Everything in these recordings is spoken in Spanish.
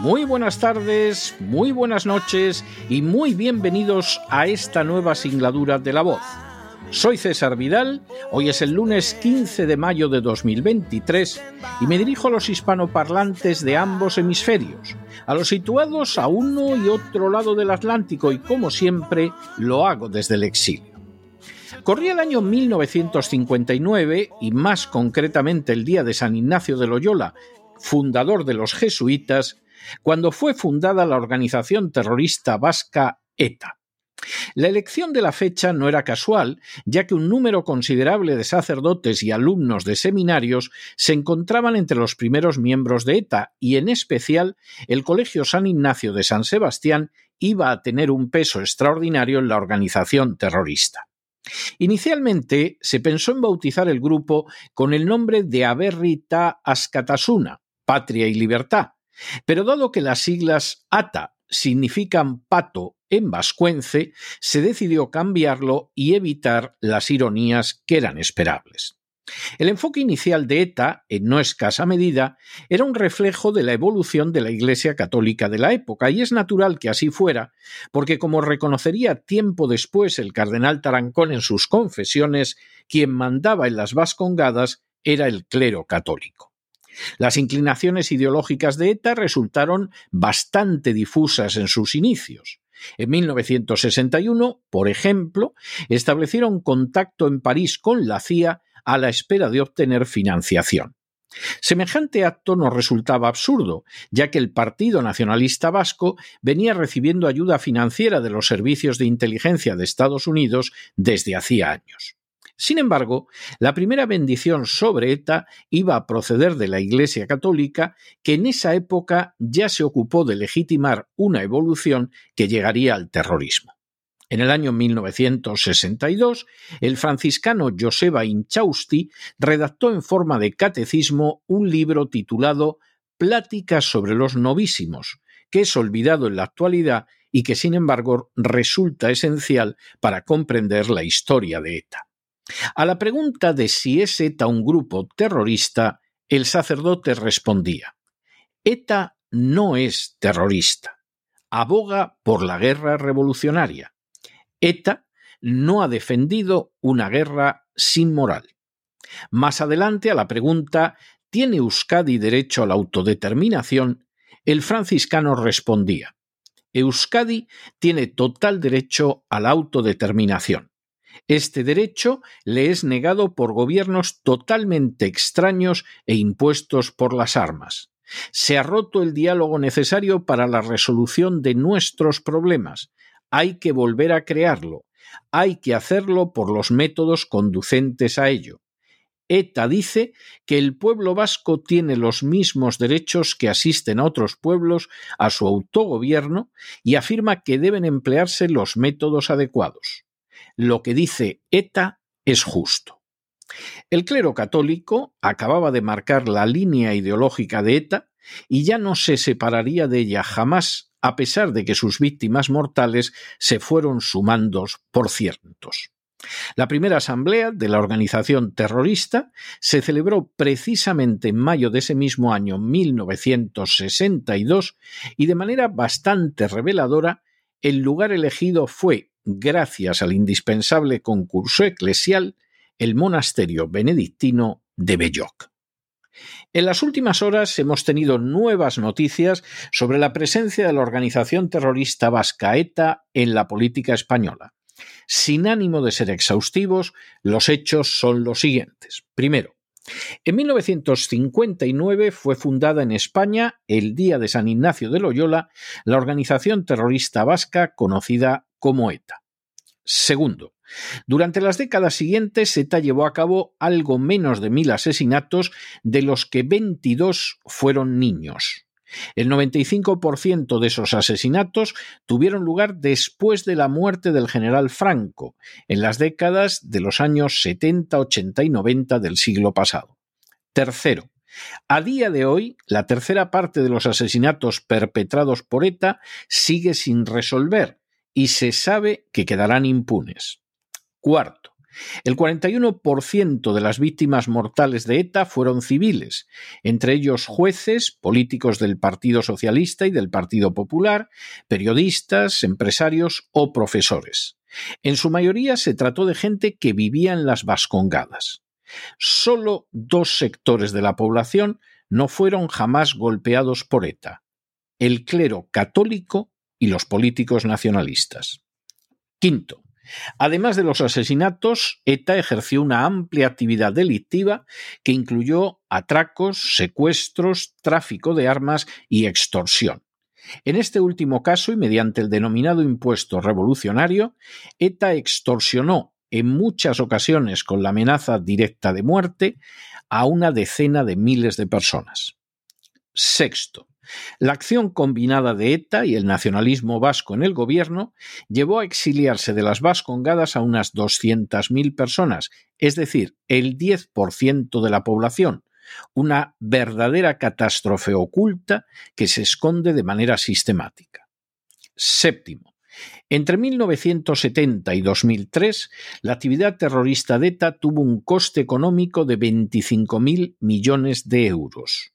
muy buenas tardes, muy buenas noches y muy bienvenidos a esta nueva singladura de la voz. Soy César Vidal, hoy es el lunes 15 de mayo de 2023 y me dirijo a los hispanoparlantes de ambos hemisferios, a los situados a uno y otro lado del Atlántico y como siempre lo hago desde el exilio. Corría el año 1959 y más concretamente el día de San Ignacio de Loyola, fundador de los jesuitas, cuando fue fundada la organización terrorista vasca ETA. La elección de la fecha no era casual, ya que un número considerable de sacerdotes y alumnos de seminarios se encontraban entre los primeros miembros de ETA y en especial el Colegio San Ignacio de San Sebastián iba a tener un peso extraordinario en la organización terrorista. Inicialmente se pensó en bautizar el grupo con el nombre de Aberrita Ascatasuna, Patria y Libertad, pero dado que las siglas ATA significan pato en vascuence, se decidió cambiarlo y evitar las ironías que eran esperables. El enfoque inicial de ETA, en no escasa medida, era un reflejo de la evolución de la Iglesia católica de la época, y es natural que así fuera, porque como reconocería tiempo después el cardenal Tarancón en sus confesiones, quien mandaba en las Vascongadas era el clero católico. Las inclinaciones ideológicas de ETA resultaron bastante difusas en sus inicios. En 1961, por ejemplo, establecieron contacto en París con la CIA a la espera de obtener financiación. Semejante acto nos resultaba absurdo, ya que el Partido Nacionalista Vasco venía recibiendo ayuda financiera de los servicios de inteligencia de Estados Unidos desde hacía años. Sin embargo, la primera bendición sobre ETA iba a proceder de la Iglesia Católica, que en esa época ya se ocupó de legitimar una evolución que llegaría al terrorismo. En el año 1962, el franciscano Joseba Inchausti redactó en forma de catecismo un libro titulado Pláticas sobre los novísimos, que es olvidado en la actualidad y que sin embargo resulta esencial para comprender la historia de ETA. A la pregunta de si es ETA un grupo terrorista, el sacerdote respondía ETA no es terrorista, aboga por la guerra revolucionaria ETA no ha defendido una guerra sin moral. Más adelante, a la pregunta ¿Tiene Euskadi derecho a la autodeterminación? el franciscano respondía Euskadi tiene total derecho a la autodeterminación. Este derecho le es negado por gobiernos totalmente extraños e impuestos por las armas. Se ha roto el diálogo necesario para la resolución de nuestros problemas, hay que volver a crearlo, hay que hacerlo por los métodos conducentes a ello. ETA dice que el pueblo vasco tiene los mismos derechos que asisten a otros pueblos a su autogobierno y afirma que deben emplearse los métodos adecuados. Lo que dice ETA es justo. El clero católico acababa de marcar la línea ideológica de ETA y ya no se separaría de ella jamás a pesar de que sus víctimas mortales se fueron sumando por cientos. La primera asamblea de la organización terrorista se celebró precisamente en mayo de ese mismo año 1962 y de manera bastante reveladora el lugar elegido fue, gracias al indispensable concurso eclesial, el monasterio benedictino de Belloc. En las últimas horas hemos tenido nuevas noticias sobre la presencia de la organización terrorista vasca ETA en la política española. Sin ánimo de ser exhaustivos, los hechos son los siguientes. Primero, en 1959 fue fundada en España, el día de San Ignacio de Loyola, la organización terrorista vasca conocida como ETA. Segundo, durante las décadas siguientes, ETA llevó a cabo algo menos de mil asesinatos, de los que 22 fueron niños. El 95% de esos asesinatos tuvieron lugar después de la muerte del general Franco, en las décadas de los años 70, 80 y 90 del siglo pasado. Tercero, a día de hoy, la tercera parte de los asesinatos perpetrados por ETA sigue sin resolver y se sabe que quedarán impunes. Cuarto, el 41% de las víctimas mortales de ETA fueron civiles, entre ellos jueces, políticos del Partido Socialista y del Partido Popular, periodistas, empresarios o profesores. En su mayoría se trató de gente que vivía en las Vascongadas. Solo dos sectores de la población no fueron jamás golpeados por ETA, el clero católico y los políticos nacionalistas. Quinto, Además de los asesinatos, ETA ejerció una amplia actividad delictiva que incluyó atracos, secuestros, tráfico de armas y extorsión. En este último caso, y mediante el denominado impuesto revolucionario, ETA extorsionó en muchas ocasiones con la amenaza directa de muerte a una decena de miles de personas. Sexto, la acción combinada de ETA y el nacionalismo vasco en el gobierno llevó a exiliarse de las Vascongadas a unas 200.000 personas, es decir, el 10% de la población, una verdadera catástrofe oculta que se esconde de manera sistemática. Séptimo. Entre 1970 y 2003, la actividad terrorista de ETA tuvo un coste económico de 25.000 millones de euros.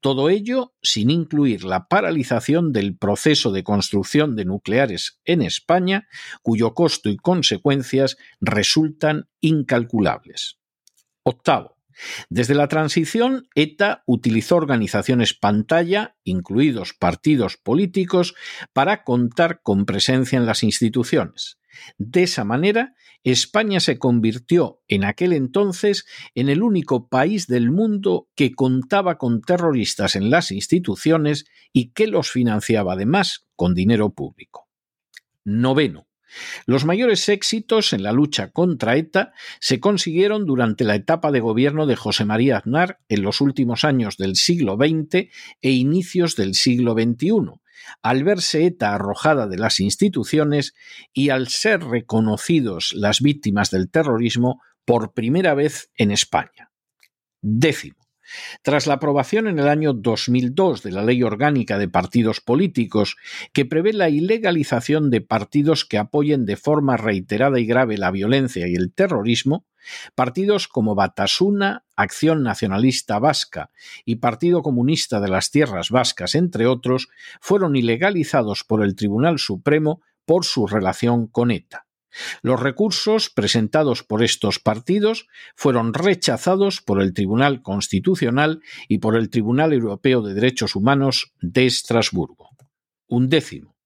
Todo ello sin incluir la paralización del proceso de construcción de nucleares en España, cuyo costo y consecuencias resultan incalculables. Octavo. Desde la transición, ETA utilizó organizaciones pantalla, incluidos partidos políticos, para contar con presencia en las instituciones. De esa manera, España se convirtió en aquel entonces en el único país del mundo que contaba con terroristas en las instituciones y que los financiaba además con dinero público. Noveno. Los mayores éxitos en la lucha contra ETA se consiguieron durante la etapa de gobierno de José María Aznar en los últimos años del siglo XX e inicios del siglo XXI, al verse ETA arrojada de las instituciones y al ser reconocidos las víctimas del terrorismo por primera vez en España. Décimo. Tras la aprobación en el año 2002 de la Ley Orgánica de Partidos Políticos, que prevé la ilegalización de partidos que apoyen de forma reiterada y grave la violencia y el terrorismo, partidos como Batasuna, Acción Nacionalista Vasca y Partido Comunista de las Tierras Vascas, entre otros, fueron ilegalizados por el Tribunal Supremo por su relación con ETA. Los recursos presentados por estos partidos fueron rechazados por el Tribunal Constitucional y por el Tribunal Europeo de Derechos Humanos de Estrasburgo. Un décimo.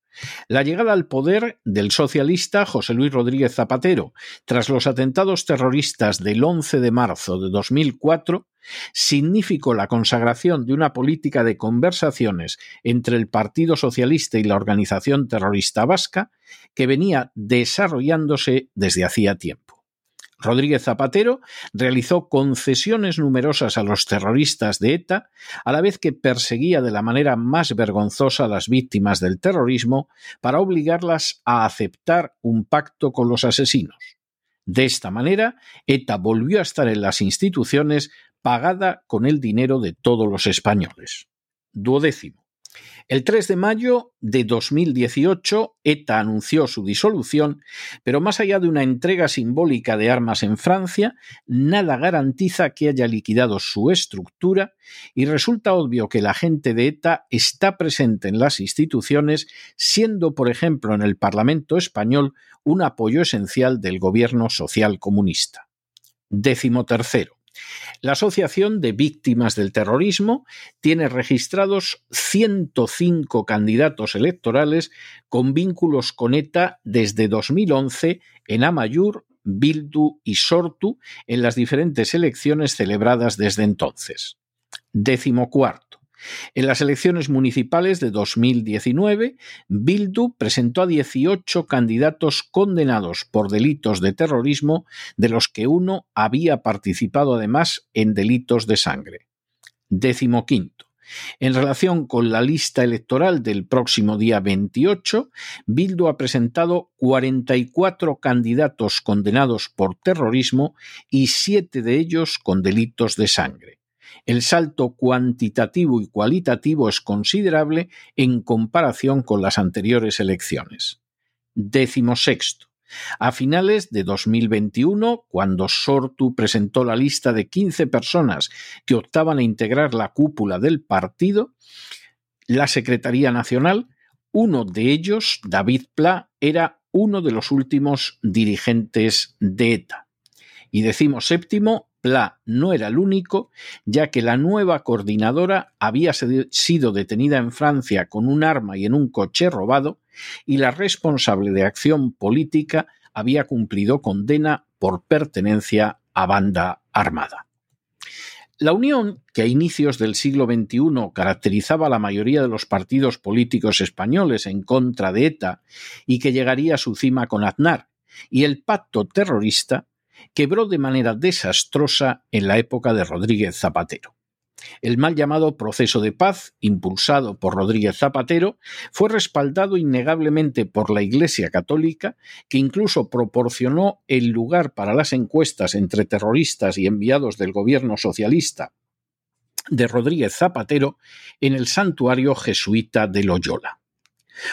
La llegada al poder del socialista José Luis Rodríguez Zapatero, tras los atentados terroristas del 11 de marzo de 2004, significó la consagración de una política de conversaciones entre el Partido Socialista y la organización terrorista vasca que venía desarrollándose desde hacía tiempo. Rodríguez Zapatero realizó concesiones numerosas a los terroristas de ETA, a la vez que perseguía de la manera más vergonzosa a las víctimas del terrorismo para obligarlas a aceptar un pacto con los asesinos. De esta manera, ETA volvió a estar en las instituciones pagada con el dinero de todos los españoles. Duodécimo. El 3 de mayo de 2018, ETA anunció su disolución, pero más allá de una entrega simbólica de armas en Francia, nada garantiza que haya liquidado su estructura y resulta obvio que la gente de ETA está presente en las instituciones, siendo, por ejemplo, en el Parlamento español un apoyo esencial del gobierno social comunista. Décimo tercero. La Asociación de Víctimas del Terrorismo tiene registrados 105 candidatos electorales con vínculos con ETA desde 2011 en Amayur, Bildu y Sortu en las diferentes elecciones celebradas desde entonces. Décimo cuarto. En las elecciones municipales de 2019, Bildu presentó a 18 candidatos condenados por delitos de terrorismo, de los que uno había participado además en delitos de sangre. Décimo quinto. En relación con la lista electoral del próximo día 28, Bildu ha presentado 44 candidatos condenados por terrorismo y siete de ellos con delitos de sangre. El salto cuantitativo y cualitativo es considerable en comparación con las anteriores elecciones. Décimo sexto. A finales de 2021, cuando Sortu presentó la lista de 15 personas que optaban a integrar la cúpula del partido, la Secretaría Nacional, uno de ellos, David Pla, era uno de los últimos dirigentes de ETA. Y decimos séptimo, Pla no era el único, ya que la nueva coordinadora había sido detenida en Francia con un arma y en un coche robado, y la responsable de acción política había cumplido condena por pertenencia a banda armada. La unión, que a inicios del siglo XXI caracterizaba a la mayoría de los partidos políticos españoles en contra de ETA y que llegaría a su cima con Aznar, y el pacto terrorista, quebró de manera desastrosa en la época de Rodríguez Zapatero. El mal llamado proceso de paz, impulsado por Rodríguez Zapatero, fue respaldado innegablemente por la Iglesia Católica, que incluso proporcionó el lugar para las encuestas entre terroristas y enviados del gobierno socialista de Rodríguez Zapatero en el santuario jesuita de Loyola.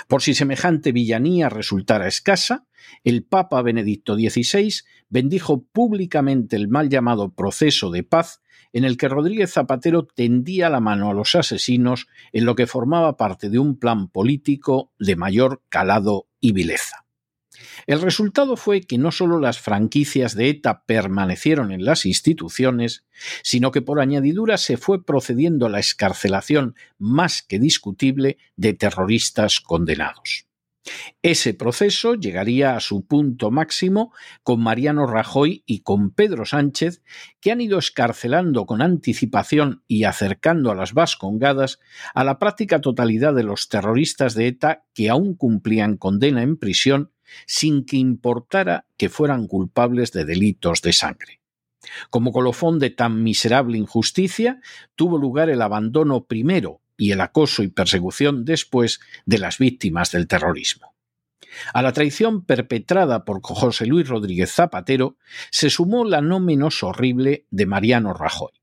Por si semejante villanía resultara escasa, el Papa Benedicto XVI bendijo públicamente el mal llamado proceso de paz en el que Rodríguez Zapatero tendía la mano a los asesinos en lo que formaba parte de un plan político de mayor calado y vileza. El resultado fue que no solo las franquicias de ETA permanecieron en las instituciones, sino que por añadidura se fue procediendo a la escarcelación más que discutible de terroristas condenados. Ese proceso llegaría a su punto máximo con Mariano Rajoy y con Pedro Sánchez, que han ido escarcelando con anticipación y acercando a las vascongadas a la práctica totalidad de los terroristas de ETA que aún cumplían condena en prisión sin que importara que fueran culpables de delitos de sangre. Como colofón de tan miserable injusticia, tuvo lugar el abandono primero y el acoso y persecución después de las víctimas del terrorismo. A la traición perpetrada por José Luis Rodríguez Zapatero se sumó la no menos horrible de Mariano Rajoy.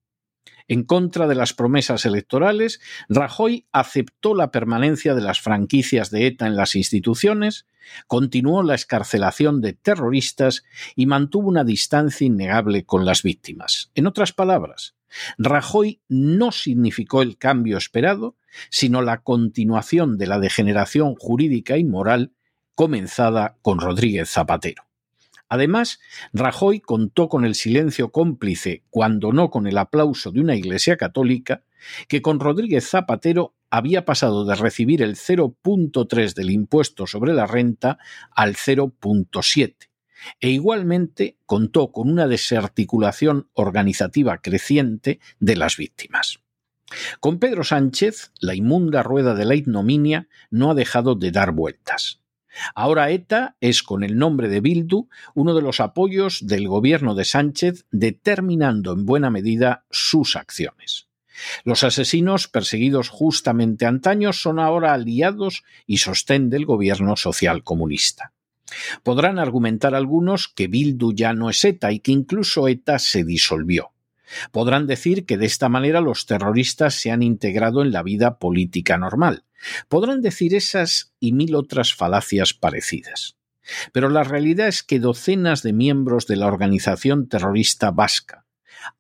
En contra de las promesas electorales, Rajoy aceptó la permanencia de las franquicias de ETA en las instituciones, continuó la escarcelación de terroristas y mantuvo una distancia innegable con las víctimas. En otras palabras, Rajoy no significó el cambio esperado, sino la continuación de la degeneración jurídica y moral comenzada con Rodríguez Zapatero. Además, Rajoy contó con el silencio cómplice, cuando no con el aplauso de una Iglesia católica, que con Rodríguez Zapatero había pasado de recibir el 0.3 del impuesto sobre la renta al 0.7 e igualmente contó con una desarticulación organizativa creciente de las víctimas. Con Pedro Sánchez, la inmunda rueda de la ignominia no ha dejado de dar vueltas. Ahora ETA es, con el nombre de Bildu, uno de los apoyos del gobierno de Sánchez, determinando en buena medida sus acciones. Los asesinos perseguidos justamente antaño son ahora aliados y sostén del gobierno social comunista. Podrán argumentar algunos que Bildu ya no es ETA y que incluso ETA se disolvió. Podrán decir que de esta manera los terroristas se han integrado en la vida política normal. Podrán decir esas y mil otras falacias parecidas. Pero la realidad es que docenas de miembros de la organización terrorista vasca,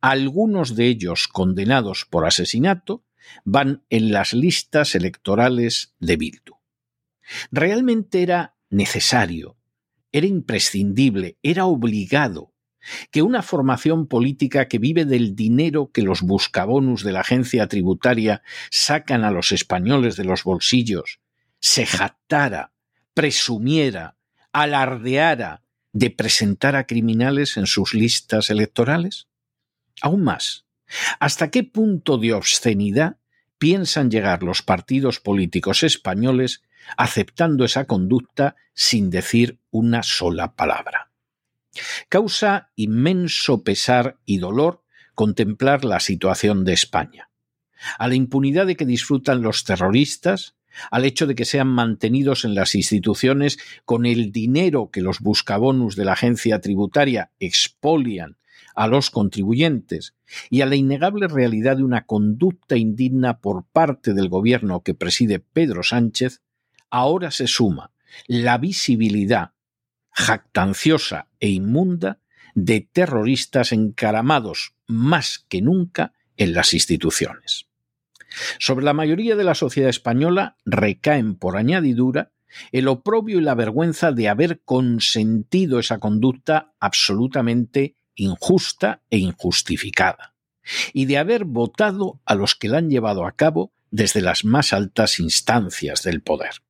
algunos de ellos condenados por asesinato, van en las listas electorales de Bildu. Realmente era necesario, era imprescindible, era obligado que una formación política que vive del dinero que los buscabonus de la agencia tributaria sacan a los españoles de los bolsillos, se jactara, presumiera, alardeara de presentar a criminales en sus listas electorales? Aún más, ¿hasta qué punto de obscenidad piensan llegar los partidos políticos españoles aceptando esa conducta sin decir una sola palabra? Causa inmenso pesar y dolor contemplar la situación de España. A la impunidad de que disfrutan los terroristas, al hecho de que sean mantenidos en las instituciones con el dinero que los buscabonus de la agencia tributaria expolian a los contribuyentes y a la innegable realidad de una conducta indigna por parte del gobierno que preside Pedro Sánchez, ahora se suma la visibilidad jactanciosa e inmunda de terroristas encaramados más que nunca en las instituciones. Sobre la mayoría de la sociedad española recaen por añadidura el oprobio y la vergüenza de haber consentido esa conducta absolutamente injusta e injustificada, y de haber votado a los que la han llevado a cabo desde las más altas instancias del poder.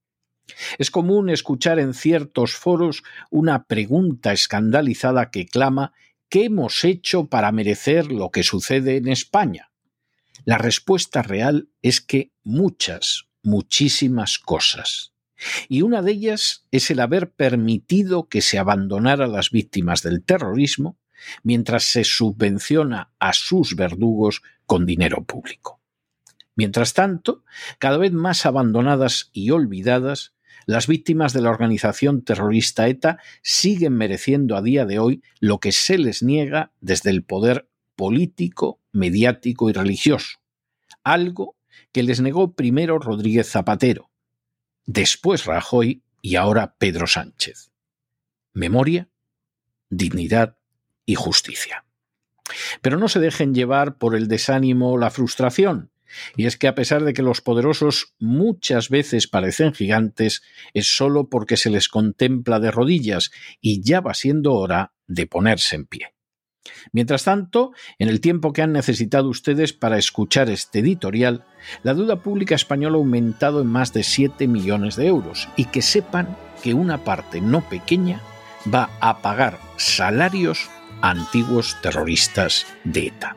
Es común escuchar en ciertos foros una pregunta escandalizada que clama ¿qué hemos hecho para merecer lo que sucede en España? La respuesta real es que muchas, muchísimas cosas. Y una de ellas es el haber permitido que se abandonara a las víctimas del terrorismo mientras se subvenciona a sus verdugos con dinero público. Mientras tanto, cada vez más abandonadas y olvidadas, las víctimas de la organización terrorista ETA siguen mereciendo a día de hoy lo que se les niega desde el poder político, mediático y religioso, algo que les negó primero Rodríguez Zapatero, después Rajoy y ahora Pedro Sánchez. Memoria, dignidad y justicia. Pero no se dejen llevar por el desánimo o la frustración, y es que a pesar de que los poderosos muchas veces parecen gigantes, es solo porque se les contempla de rodillas y ya va siendo hora de ponerse en pie. Mientras tanto, en el tiempo que han necesitado ustedes para escuchar este editorial, la deuda pública española ha aumentado en más de 7 millones de euros y que sepan que una parte no pequeña va a pagar salarios a antiguos terroristas de ETA.